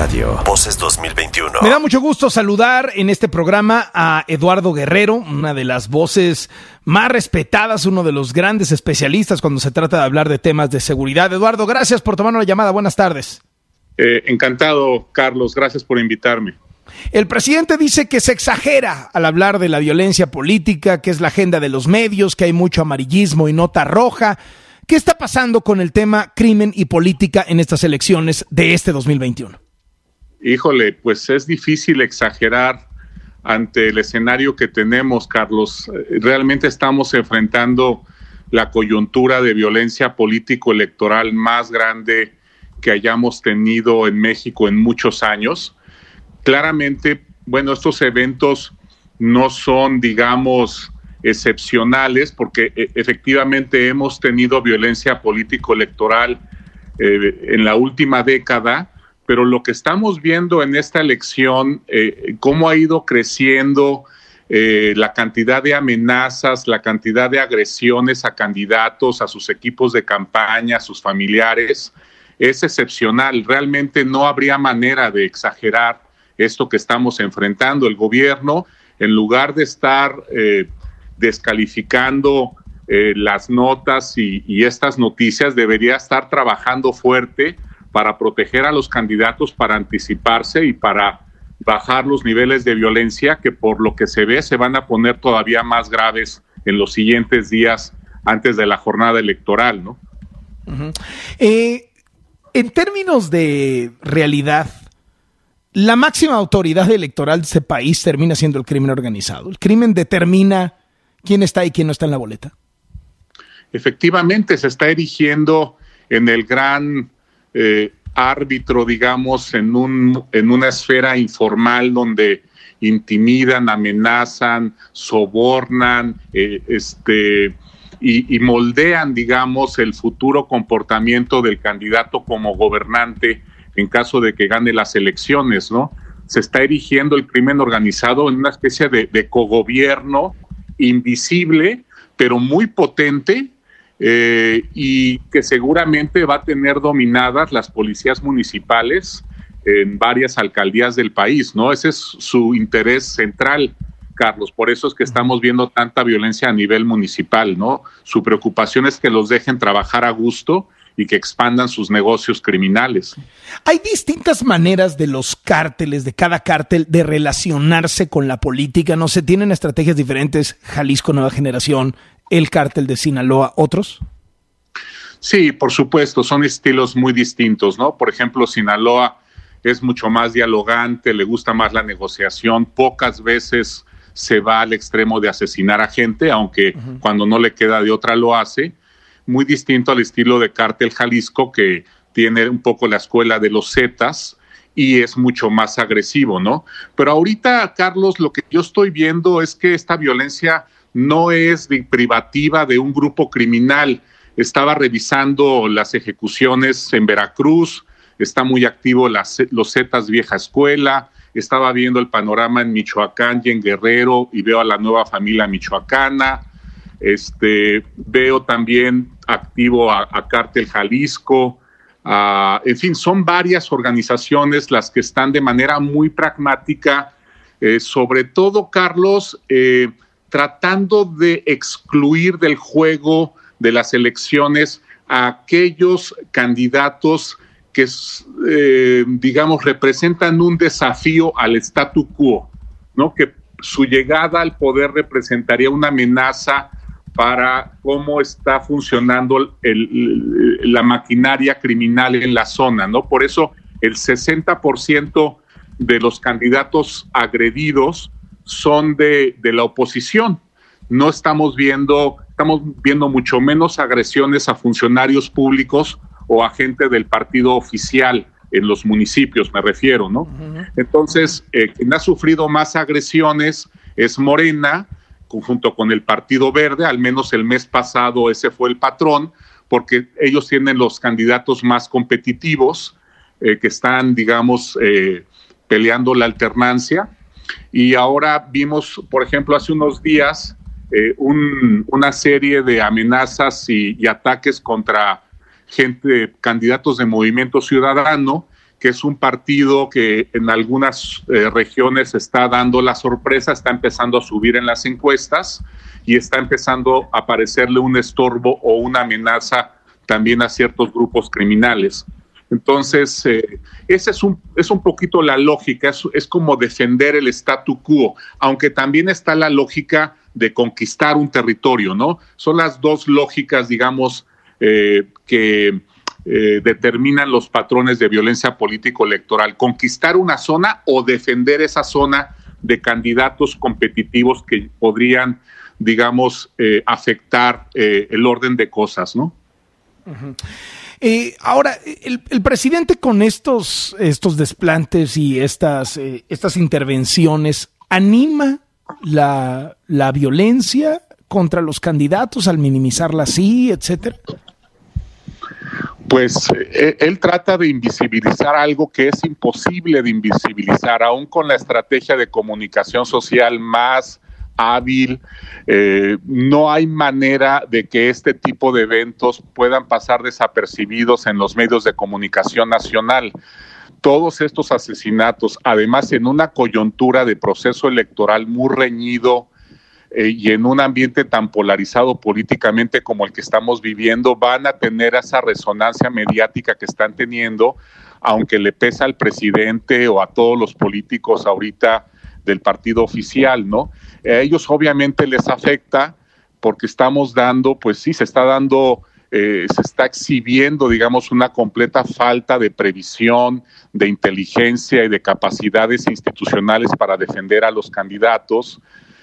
Radio. Voces 2021. Me da mucho gusto saludar en este programa a Eduardo Guerrero, una de las voces más respetadas, uno de los grandes especialistas cuando se trata de hablar de temas de seguridad. Eduardo, gracias por tomarnos la llamada. Buenas tardes. Eh, encantado, Carlos. Gracias por invitarme. El presidente dice que se exagera al hablar de la violencia política, que es la agenda de los medios, que hay mucho amarillismo y nota roja. ¿Qué está pasando con el tema crimen y política en estas elecciones de este 2021? Híjole, pues es difícil exagerar ante el escenario que tenemos, Carlos. Realmente estamos enfrentando la coyuntura de violencia político-electoral más grande que hayamos tenido en México en muchos años. Claramente, bueno, estos eventos no son, digamos, excepcionales, porque eh, efectivamente hemos tenido violencia político-electoral eh, en la última década, pero lo que estamos viendo en esta elección, eh, cómo ha ido creciendo la cantidad de amenazas, la cantidad de agresiones a candidatos, a sus equipos de campaña, a sus familiares, es excepcional. Realmente no habría manera de exagerar esto que estamos enfrentando. El gobierno, en lugar de estar descalificando eh, las notas y, estas noticias, debería estar trabajando fuerte para proteger a los candidatos, para anticiparse y para bajar los niveles de violencia que por lo que se ve se van a poner todavía más graves en los siguientes días antes de la jornada electoral, ¿no? Eh, en términos de realidad, la máxima autoridad electoral de ese país termina siendo el crimen organizado. El crimen determina quién está y quién no está en la boleta. Efectivamente, se está erigiendo en el gran eh, árbitro, digamos, en, un, en una esfera informal donde intimidan, amenazan, sobornan, eh, este, y, moldean, digamos, el futuro comportamiento del candidato como gobernante en caso de que gane las elecciones, ¿no? Se está erigiendo el crimen organizado en una especie de cogobierno invisible, pero muy potente eh, y que seguramente va a tener dominadas las policías municipales en varias alcaldías del país, ¿no? Ese es su interés central, Carlos. Por eso es que estamos viendo tanta violencia a nivel municipal, ¿no? Su preocupación es que los dejen trabajar a gusto y que expandan sus negocios criminales. Hay distintas maneras de los cárteles, de cada cártel, de relacionarse con la política. No se tienen estrategias diferentes. Jalisco Nueva Generación, el cártel de Sinaloa, otros. Sí, por supuesto, son estilos muy distintos, ¿no? Por ejemplo, Sinaloa es mucho más dialogante, le gusta más la negociación, pocas veces se va al extremo de asesinar a gente, aunque cuando no le queda de otra lo hace muy distinto al estilo de Cártel Jalisco, que tiene un poco la escuela de los Zetas y es mucho más agresivo, ¿no? Pero ahorita, Carlos, lo que yo estoy viendo es que esta violencia no es privativa de un grupo criminal. Estaba revisando las ejecuciones en Veracruz, está muy activo las, los Zetas Vieja Escuela, estaba viendo el panorama en Michoacán y en Guerrero y veo a la nueva familia michoacana, este, veo también activo a, Cártel Jalisco. en fin, son varias organizaciones las que están de manera muy pragmática, eh, sobre todo, Carlos, eh, tratando de excluir del juego de las elecciones a aquellos candidatos que, eh, digamos, representan un desafío al statu quo, ¿no? Que su llegada al poder representaría una amenaza para cómo está funcionando la maquinaria criminal en la zona, ¿no? Por eso el 60% de los candidatos agredidos son de, de la oposición. No estamos viendo, estamos viendo mucho menos agresiones a funcionarios públicos o a gente del partido oficial en los municipios, me refiero, ¿no? Entonces, eh, quien ha sufrido más agresiones es Morena, junto con el Partido Verde, al menos el mes pasado ese fue el patrón, porque ellos tienen los candidatos más competitivos eh, que están, digamos, eh, peleando la alternancia. Y ahora vimos, por ejemplo, hace unos días eh, una serie de amenazas y, y, ataques contra gente, candidatos de Movimiento Ciudadano, que es un partido que en algunas eh, regiones está dando la sorpresa, está empezando a subir en las encuestas y está empezando a parecerle un estorbo o una amenaza también a ciertos grupos criminales. Entonces, eh, esa es un, es un poquito la lógica, es, como defender el statu quo, aunque también está la lógica de conquistar un territorio, ¿no? Son las dos lógicas, digamos, eh, que eh, determinan los patrones de violencia político-electoral, conquistar una zona o defender esa zona de candidatos competitivos que podrían, digamos, eh, afectar el orden de cosas, ¿no? Ahora, el, el, presidente con estos, estos desplantes y estas, estas intervenciones anima la, la violencia contra los candidatos al minimizarla así, etcétera pues eh, él trata de invisibilizar algo que es imposible de invisibilizar, aún con la estrategia de comunicación social más hábil. Eh, no hay manera de que este tipo de eventos puedan pasar desapercibidos en los medios de comunicación nacional. Todos estos asesinatos, además en una coyuntura de proceso electoral muy reñido, eh, y en un ambiente tan polarizado políticamente como el que estamos viviendo, van a tener esa resonancia mediática que están teniendo, aunque le pesa al presidente o a todos los políticos ahorita del partido oficial, ¿no? A ellos obviamente les afecta porque estamos dando, pues sí, se está dando eh, se está exhibiendo, digamos, una completa falta de previsión, de inteligencia y de capacidades institucionales para defender a los candidatos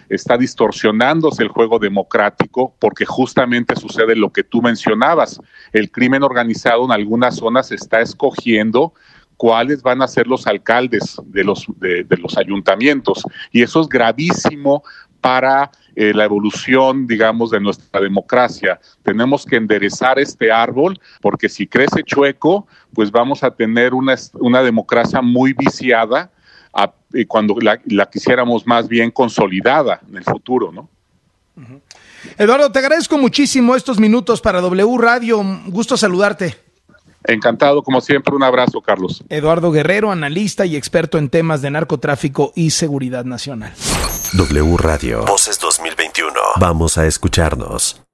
está distorsionándose el juego democrático porque justamente sucede lo que tú mencionabas. El crimen organizado en algunas zonas está escogiendo cuáles van a ser los alcaldes de los, de, los ayuntamientos. Y eso es gravísimo para eh, la evolución, digamos, de nuestra democracia. Tenemos que enderezar este árbol porque si crece chueco, pues vamos a tener una, una democracia muy viciada y cuando la, quisiéramos más bien consolidada en el futuro, ¿no? Eduardo, te agradezco muchísimo estos minutos para W Radio. Gusto saludarte. Encantado, como siempre, un abrazo, Carlos. Eduardo Guerrero, analista y experto en temas de narcotráfico y seguridad nacional. W Radio. Voces 2021. Vamos a escucharnos.